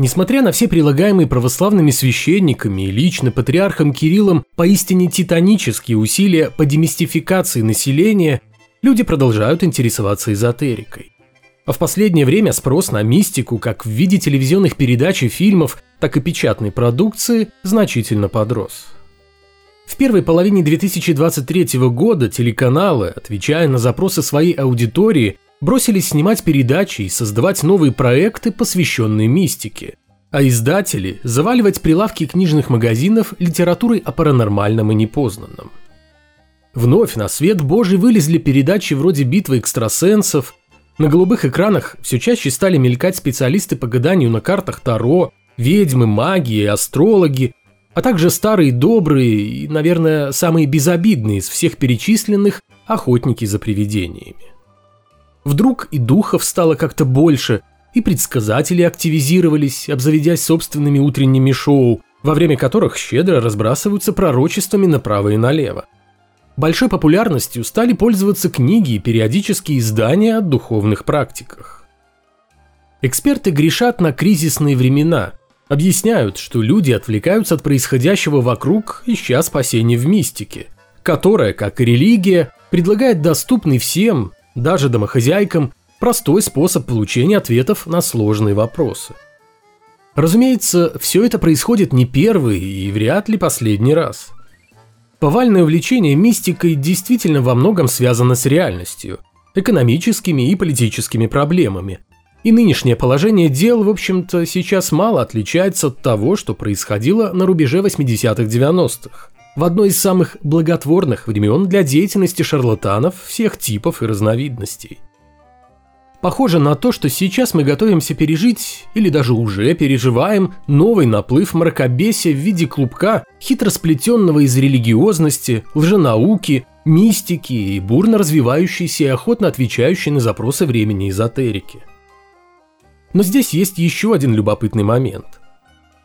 Несмотря на все прилагаемые православными священниками и лично патриархом Кириллом поистине титанические усилия по демистификации населения, люди продолжают интересоваться эзотерикой. А в последнее время спрос на мистику как в виде телевизионных передач и фильмов, так и печатной продукции значительно подрос. В первой половине 2023 года телеканалы, отвечая на запросы своей аудитории, бросились снимать передачи и создавать новые проекты, посвященные мистике, а издатели – заваливать прилавки книжных магазинов литературой о паранормальном и непознанном. Вновь на свет Божий вылезли передачи вроде «Битвы экстрасенсов», на голубых экранах все чаще стали мелькать специалисты по гаданию на картах Таро, ведьмы, маги и астрологи, а также старые добрые и, наверное, самые безобидные из всех перечисленных охотники за привидениями. Вдруг и духов стало как-то больше, и предсказатели активизировались, обзаведясь собственными утренними шоу, во время которых щедро разбрасываются пророчествами направо и налево. Большой популярностью стали пользоваться книги и периодические издания о духовных практиках. Эксперты грешат на кризисные времена, Объясняют, что люди отвлекаются от происходящего вокруг, ища спасения в мистике, которая, как и религия, предлагает доступный всем, даже домохозяйкам, простой способ получения ответов на сложные вопросы. Разумеется, все это происходит не первый и вряд ли последний раз. Повальное увлечение мистикой действительно во многом связано с реальностью, экономическими и политическими проблемами – и нынешнее положение дел, в общем-то, сейчас мало отличается от того, что происходило на рубеже 80-х-90-х. В одной из самых благотворных времен для деятельности шарлатанов всех типов и разновидностей. Похоже на то, что сейчас мы готовимся пережить, или даже уже переживаем, новый наплыв мракобесия в виде клубка, хитро сплетенного из религиозности, лженауки, мистики и бурно развивающейся и охотно отвечающей на запросы времени эзотерики. Но здесь есть еще один любопытный момент.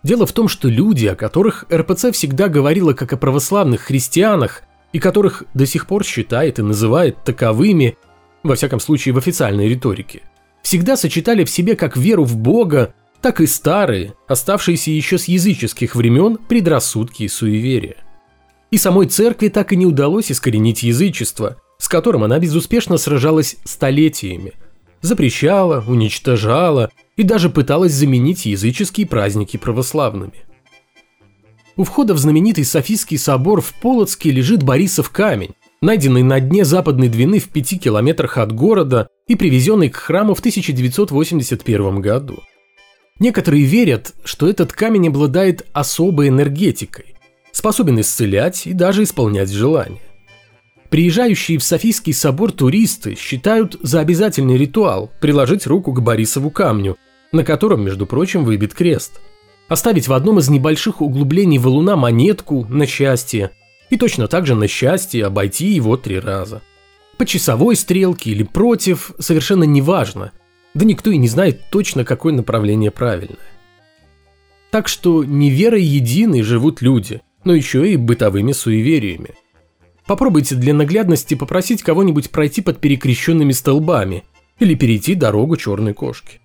Дело в том, что люди, о которых РПЦ всегда говорила как о православных христианах, и которых до сих пор считает и называет таковыми, во всяком случае в официальной риторике, всегда сочетали в себе как веру в Бога, так и старые, оставшиеся еще с языческих времен предрассудки и суеверия. И самой церкви так и не удалось искоренить язычество, с которым она безуспешно сражалась столетиями – запрещала, уничтожала и даже пыталась заменить языческие праздники православными. У входа в знаменитый Софийский собор в Полоцке лежит Борисов камень, найденный на дне западной Двины в пяти километрах от города и привезенный к храму в 1981 году. Некоторые верят, что этот камень обладает особой энергетикой, способен исцелять и даже исполнять желания. Приезжающие в Софийский собор туристы считают за обязательный ритуал приложить руку к Борисову камню, на котором, между прочим, выбит крест. Оставить в одном из небольших углублений валуна монетку на счастье и точно так же на счастье обойти его три раза. По часовой стрелке или против совершенно неважно, да никто и не знает точно, какое направление правильное. Так что не верой единой живут люди, но еще и бытовыми суевериями – Попробуйте для наглядности попросить кого-нибудь пройти под перекрещенными столбами или перейти дорогу черной кошки.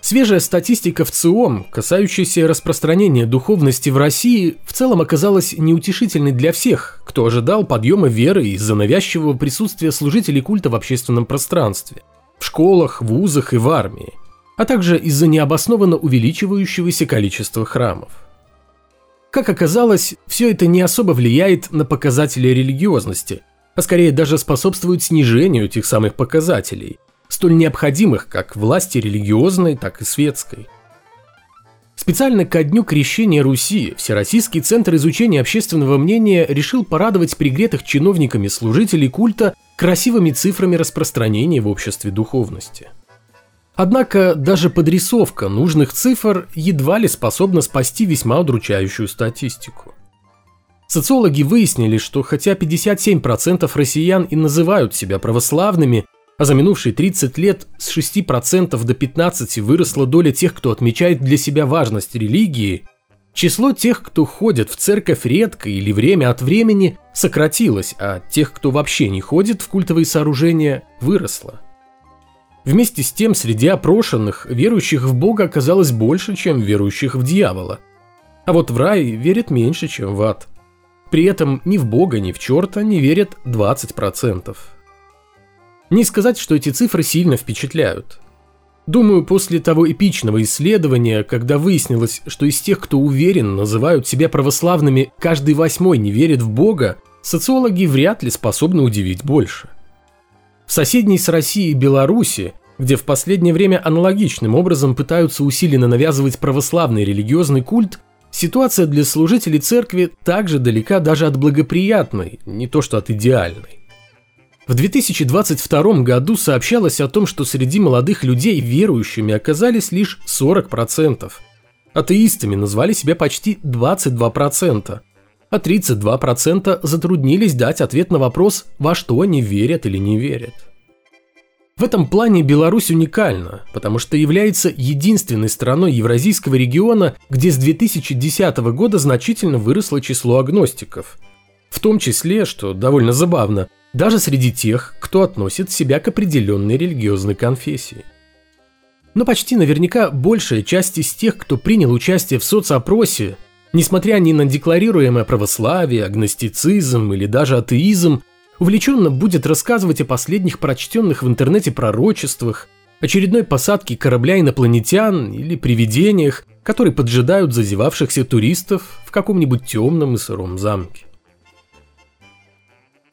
Свежая статистика в ЦИОМ, касающаяся распространения духовности в России, в целом оказалась неутешительной для всех, кто ожидал подъема веры из-за навязчивого присутствия служителей культа в общественном пространстве, в школах, вузах и в армии, а также из-за необоснованно увеличивающегося количества храмов. Как оказалось, все это не особо влияет на показатели религиозности, а скорее даже способствует снижению этих самых показателей, столь необходимых как власти религиозной, так и светской. Специально ко дню крещения Руси Всероссийский центр изучения общественного мнения решил порадовать пригретых чиновниками служителей культа красивыми цифрами распространения в обществе духовности – Однако даже подрисовка нужных цифр едва ли способна спасти весьма удручающую статистику. Социологи выяснили, что хотя 57% россиян и называют себя православными, а за минувшие 30 лет с 6% до 15% выросла доля тех, кто отмечает для себя важность религии, число тех, кто ходит в церковь редко или время от времени, сократилось, а тех, кто вообще не ходит в культовые сооружения, выросло. Вместе с тем, среди опрошенных, верующих в Бога оказалось больше, чем верующих в дьявола. А вот в рай верят меньше, чем в ад. При этом ни в Бога, ни в черта не верят 20%. Не сказать, что эти цифры сильно впечатляют. Думаю, после того эпичного исследования, когда выяснилось, что из тех, кто уверен, называют себя православными, каждый восьмой не верит в Бога, социологи вряд ли способны удивить больше. В соседней с Россией Беларуси, где в последнее время аналогичным образом пытаются усиленно навязывать православный религиозный культ, ситуация для служителей церкви также далека даже от благоприятной, не то что от идеальной. В 2022 году сообщалось о том, что среди молодых людей верующими оказались лишь 40%. Атеистами назвали себя почти 22%, а 32% затруднились дать ответ на вопрос, во что они верят или не верят. В этом плане Беларусь уникальна, потому что является единственной страной евразийского региона, где с 2010 года значительно выросло число агностиков. В том числе, что довольно забавно, даже среди тех, кто относит себя к определенной религиозной конфессии. Но почти наверняка большая часть из тех, кто принял участие в соцопросе, несмотря ни на декларируемое православие, агностицизм или даже атеизм, увлеченно будет рассказывать о последних прочтенных в интернете пророчествах, очередной посадке корабля инопланетян или привидениях, которые поджидают зазевавшихся туристов в каком-нибудь темном и сыром замке.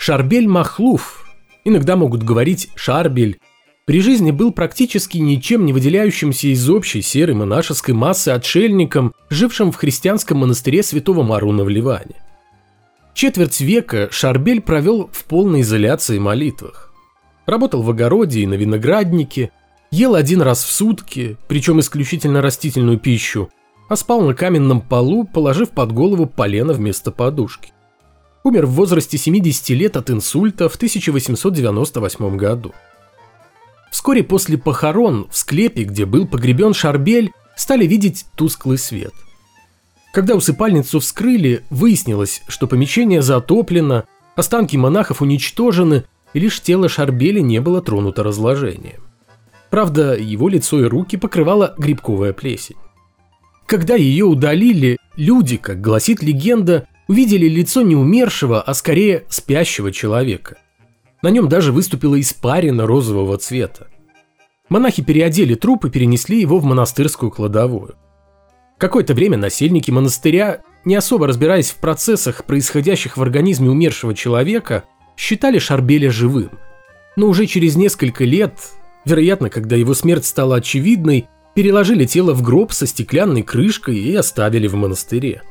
Шарбель Махлуф, иногда могут говорить Шарбель, при жизни был практически ничем не выделяющимся из общей серой монашеской массы отшельником, жившим в христианском монастыре святого Маруна в Ливане. Четверть века Шарбель провел в полной изоляции молитвах. Работал в огороде и на винограднике, ел один раз в сутки, причем исключительно растительную пищу, а спал на каменном полу, положив под голову полено вместо подушки умер в возрасте 70 лет от инсульта в 1898 году. Вскоре после похорон в склепе, где был погребен Шарбель, стали видеть тусклый свет. Когда усыпальницу вскрыли, выяснилось, что помещение затоплено, останки монахов уничтожены, и лишь тело Шарбеля не было тронуто разложением. Правда, его лицо и руки покрывала грибковая плесень. Когда ее удалили, люди, как гласит легенда, увидели лицо не умершего, а скорее спящего человека. На нем даже выступила испарина розового цвета. Монахи переодели труп и перенесли его в монастырскую кладовую. Какое-то время насельники монастыря, не особо разбираясь в процессах, происходящих в организме умершего человека, считали Шарбеля живым. Но уже через несколько лет, вероятно, когда его смерть стала очевидной, переложили тело в гроб со стеклянной крышкой и оставили в монастыре.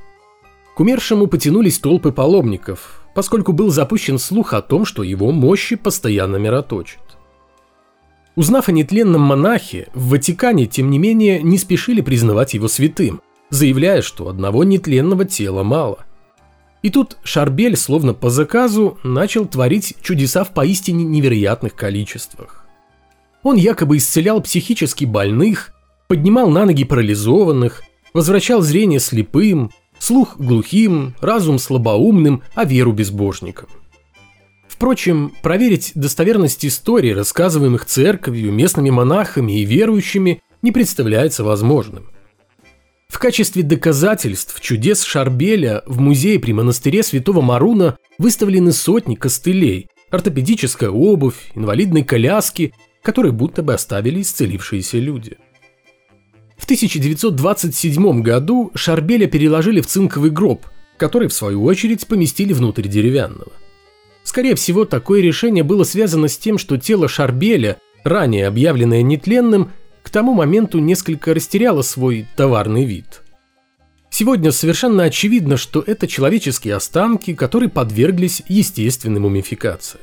К умершему потянулись толпы паломников, поскольку был запущен слух о том, что его мощи постоянно мироточат. Узнав о нетленном монахе, в Ватикане, тем не менее, не спешили признавать его святым, заявляя, что одного нетленного тела мало. И тут Шарбель, словно по заказу, начал творить чудеса в поистине невероятных количествах. Он якобы исцелял психически больных, поднимал на ноги парализованных, возвращал зрение слепым, слух глухим, разум слабоумным, а веру безбожникам. Впрочем, проверить достоверность историй, рассказываемых церковью, местными монахами и верующими, не представляется возможным. В качестве доказательств чудес Шарбеля в музее при монастыре Святого Маруна выставлены сотни костылей, ортопедическая обувь, инвалидные коляски, которые будто бы оставили исцелившиеся люди – в 1927 году Шарбеля переложили в цинковый гроб, который, в свою очередь, поместили внутрь деревянного. Скорее всего, такое решение было связано с тем, что тело Шарбеля, ранее объявленное нетленным, к тому моменту несколько растеряло свой товарный вид. Сегодня совершенно очевидно, что это человеческие останки, которые подверглись естественной мумификации.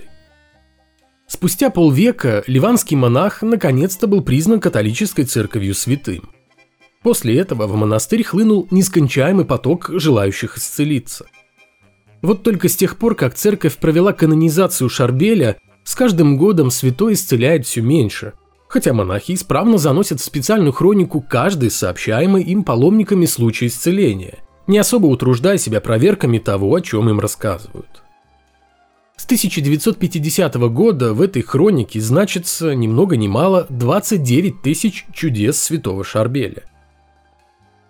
Спустя полвека ливанский монах наконец-то был признан католической церковью святым – После этого в монастырь хлынул нескончаемый поток желающих исцелиться. Вот только с тех пор, как церковь провела канонизацию Шарбеля, с каждым годом святой исцеляет все меньше, хотя монахи исправно заносят в специальную хронику каждый сообщаемый им паломниками случай исцеления, не особо утруждая себя проверками того, о чем им рассказывают. С 1950 года в этой хронике значится ни много ни мало 29 тысяч чудес святого Шарбеля.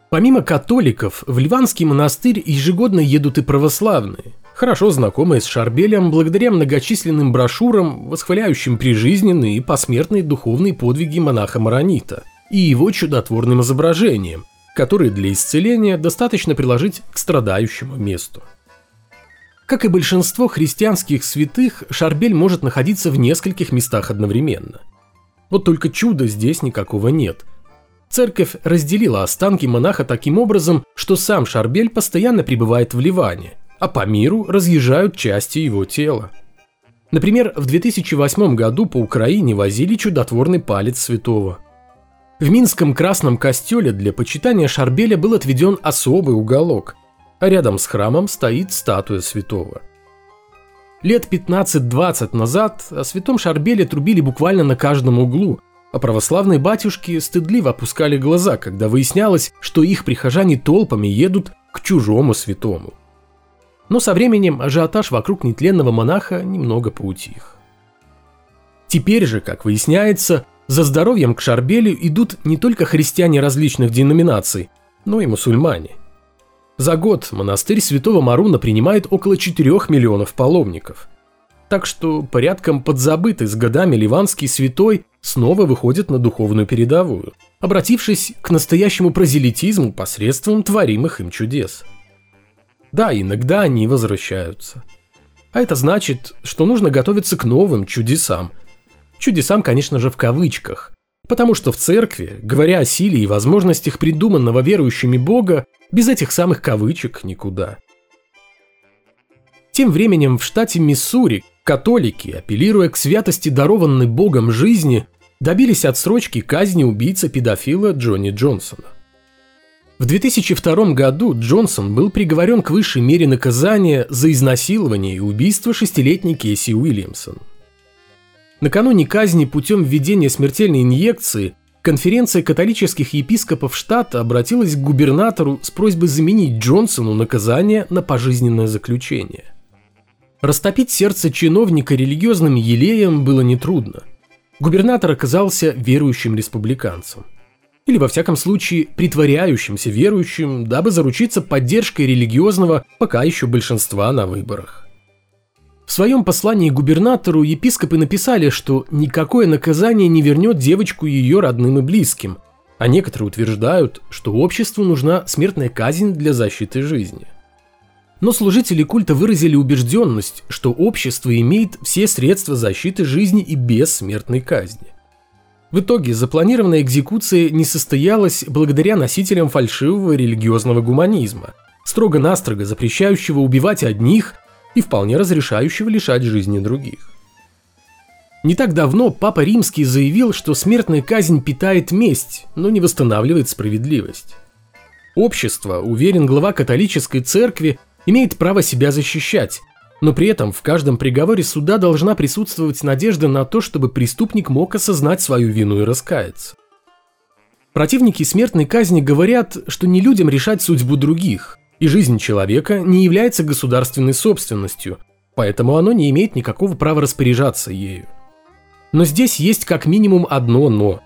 Помимо католиков, в Ливанский монастырь ежегодно едут и православные, хорошо знакомые с Шарбелем благодаря многочисленным брошюрам, восхваляющим прижизненные и посмертные духовные подвиги монаха Маронита и его чудотворным изображением, которые для исцеления достаточно приложить к страдающему месту. Как и большинство христианских святых, Шарбель может находиться в нескольких местах одновременно. Вот только чуда здесь никакого нет. Церковь разделила останки монаха таким образом, что сам Шарбель постоянно пребывает в Ливане, а по миру разъезжают части его тела. Например, в 2008 году по Украине возили чудотворный палец святого. В Минском Красном Костеле для почитания Шарбеля был отведен особый уголок, а рядом с храмом стоит статуя святого. Лет 15-20 назад о святом Шарбеле трубили буквально на каждом углу, а православные батюшки стыдливо опускали глаза, когда выяснялось, что их прихожане толпами едут к чужому святому. Но со временем ажиотаж вокруг нетленного монаха немного поутих. Теперь же, как выясняется, за здоровьем к Шарбелю идут не только христиане различных деноминаций, но и мусульмане. За год монастырь Святого Маруна принимает около 4 миллионов паломников. Так что порядком подзабытый с годами ливанский святой снова выходит на духовную передовую, обратившись к настоящему прозелитизму посредством творимых им чудес. Да, иногда они возвращаются. А это значит, что нужно готовиться к новым чудесам. Чудесам, конечно же, в кавычках. Потому что в церкви, говоря о силе и возможностях придуманного верующими Бога, без этих самых кавычек никуда. Тем временем в штате Миссури католики, апеллируя к святости дарованной Богом жизни, добились отсрочки казни убийцы-педофила Джонни Джонсона. В 2002 году Джонсон был приговорен к высшей мере наказания за изнасилование и убийство шестилетней Кейси Уильямсон. Накануне казни путем введения смертельной инъекции Конференция католических епископов штата обратилась к губернатору с просьбой заменить Джонсону наказание на пожизненное заключение. Растопить сердце чиновника религиозным елеем было нетрудно. Губернатор оказался верующим республиканцем. Или, во всяком случае, притворяющимся верующим, дабы заручиться поддержкой религиозного пока еще большинства на выборах. В своем послании губернатору епископы написали, что никакое наказание не вернет девочку ее родным и близким, а некоторые утверждают, что обществу нужна смертная казнь для защиты жизни. Но служители культа выразили убежденность, что общество имеет все средства защиты жизни и без смертной казни. В итоге запланированная экзекуция не состоялась благодаря носителям фальшивого религиозного гуманизма, строго-настрого запрещающего убивать одних и вполне разрешающего лишать жизни других. Не так давно Папа Римский заявил, что смертная казнь питает месть, но не восстанавливает справедливость. Общество, уверен глава католической церкви, имеет право себя защищать, но при этом в каждом приговоре суда должна присутствовать надежда на то, чтобы преступник мог осознать свою вину и раскаяться. Противники смертной казни говорят, что не людям решать судьбу других, и жизнь человека не является государственной собственностью, поэтому оно не имеет никакого права распоряжаться ею. Но здесь есть как минимум одно «но».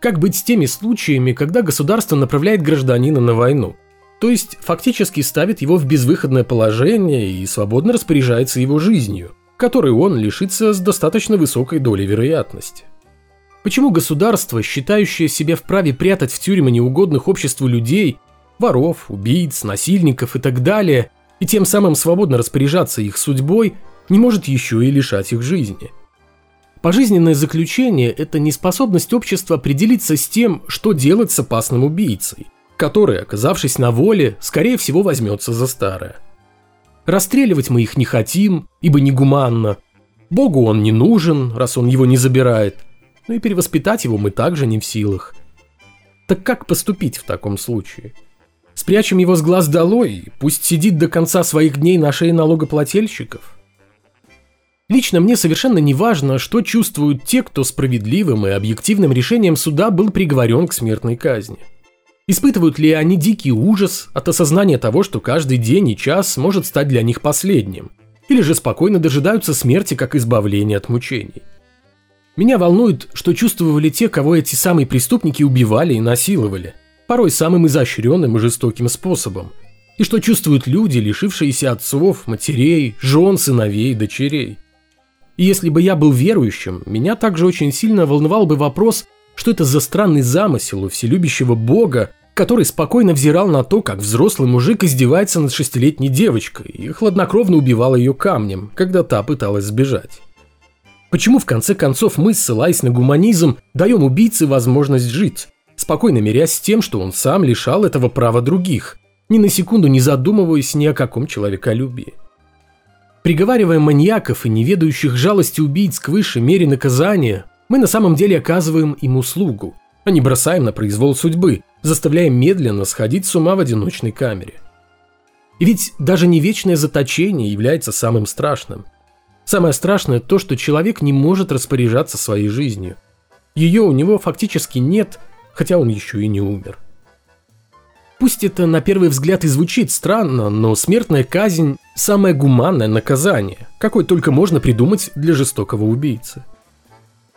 Как быть с теми случаями, когда государство направляет гражданина на войну? То есть фактически ставит его в безвыходное положение и свободно распоряжается его жизнью, которой он лишится с достаточно высокой долей вероятности. Почему государство, считающее себя вправе прятать в тюрьмы неугодных обществу людей, воров, убийц, насильников и так далее, и тем самым свободно распоряжаться их судьбой, не может еще и лишать их жизни. Пожизненное заключение – это неспособность общества определиться с тем, что делать с опасным убийцей, который, оказавшись на воле, скорее всего возьмется за старое. Расстреливать мы их не хотим, ибо негуманно. Богу он не нужен, раз он его не забирает. Ну и перевоспитать его мы также не в силах. Так как поступить в таком случае? Спрячем его с глаз долой, пусть сидит до конца своих дней на шее налогоплательщиков. Лично мне совершенно не важно, что чувствуют те, кто справедливым и объективным решением суда был приговорен к смертной казни. Испытывают ли они дикий ужас от осознания того, что каждый день и час может стать для них последним? или же спокойно дожидаются смерти как избавления от мучений. Меня волнует, что чувствовали те, кого эти самые преступники убивали и насиловали, порой самым изощренным и жестоким способом, и что чувствуют люди, лишившиеся отцов, матерей, жен, сыновей, дочерей. И если бы я был верующим, меня также очень сильно волновал бы вопрос, что это за странный замысел у вселюбящего Бога, который спокойно взирал на то, как взрослый мужик издевается над шестилетней девочкой и хладнокровно убивал ее камнем, когда та пыталась сбежать. Почему в конце концов мы, ссылаясь на гуманизм, даем убийце возможность жить, спокойно мирясь с тем, что он сам лишал этого права других, ни на секунду не задумываясь ни о каком человеколюбии? Приговаривая маньяков и неведающих жалости убийц к высшей мере наказания, мы на самом деле оказываем им услугу, а не бросаем на произвол судьбы, заставляя медленно сходить с ума в одиночной камере. И ведь даже не вечное заточение является самым страшным. Самое страшное то, что человек не может распоряжаться своей жизнью. Ее у него фактически нет, хотя он еще и не умер. Пусть это на первый взгляд и звучит странно, но смертная казнь – самое гуманное наказание, какое только можно придумать для жестокого убийцы.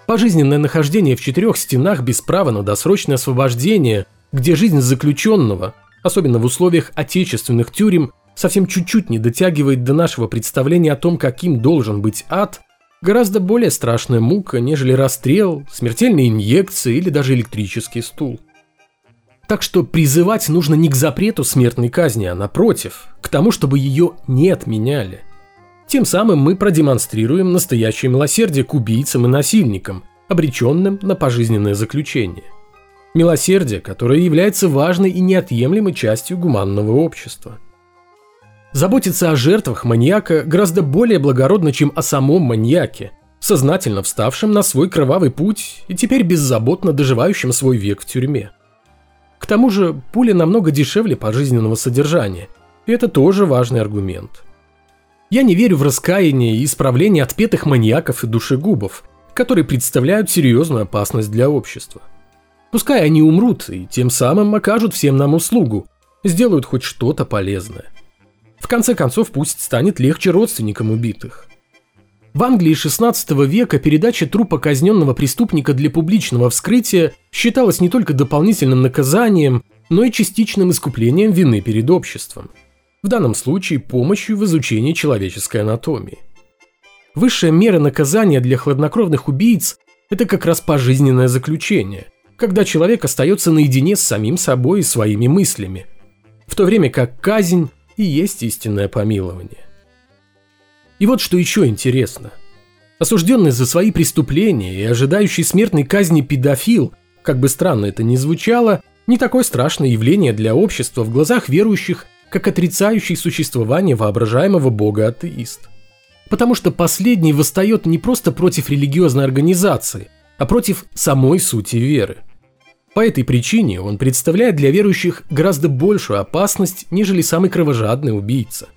Пожизненное нахождение в четырех стенах без права на досрочное освобождение, где жизнь заключенного, особенно в условиях отечественных тюрем, совсем чуть-чуть не дотягивает до нашего представления о том, каким должен быть ад, гораздо более страшная мука, нежели расстрел, смертельные инъекции или даже электрический стул. Так что призывать нужно не к запрету смертной казни, а напротив, к тому, чтобы ее не отменяли. Тем самым мы продемонстрируем настоящее милосердие к убийцам и насильникам, обреченным на пожизненное заключение. Милосердие, которое является важной и неотъемлемой частью гуманного общества. Заботиться о жертвах маньяка гораздо более благородно, чем о самом маньяке, сознательно вставшем на свой кровавый путь и теперь беззаботно доживающем свой век в тюрьме. К тому же пуля намного дешевле пожизненного содержания, и это тоже важный аргумент. Я не верю в раскаяние и исправление отпетых маньяков и душегубов, которые представляют серьезную опасность для общества – Пускай они умрут и тем самым окажут всем нам услугу, сделают хоть что-то полезное. В конце концов, пусть станет легче родственникам убитых. В Англии 16 века передача трупа казненного преступника для публичного вскрытия считалась не только дополнительным наказанием, но и частичным искуплением вины перед обществом. В данном случае помощью в изучении человеческой анатомии. Высшая мера наказания для хладнокровных убийц – это как раз пожизненное заключение, когда человек остается наедине с самим собой и своими мыслями, в то время как казнь и есть истинное помилование. И вот что еще интересно. Осужденный за свои преступления и ожидающий смертной казни педофил, как бы странно это ни звучало, не такое страшное явление для общества в глазах верующих, как отрицающий существование воображаемого бога-атеист. Потому что последний восстает не просто против религиозной организации, а против самой сути веры. По этой причине он представляет для верующих гораздо большую опасность, нежели самый кровожадный убийца.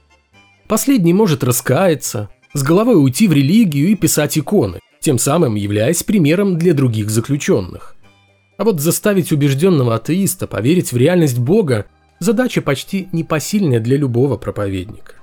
Последний может раскаяться, с головой уйти в религию и писать иконы, тем самым являясь примером для других заключенных. А вот заставить убежденного атеиста поверить в реальность Бога – задача почти непосильная для любого проповедника.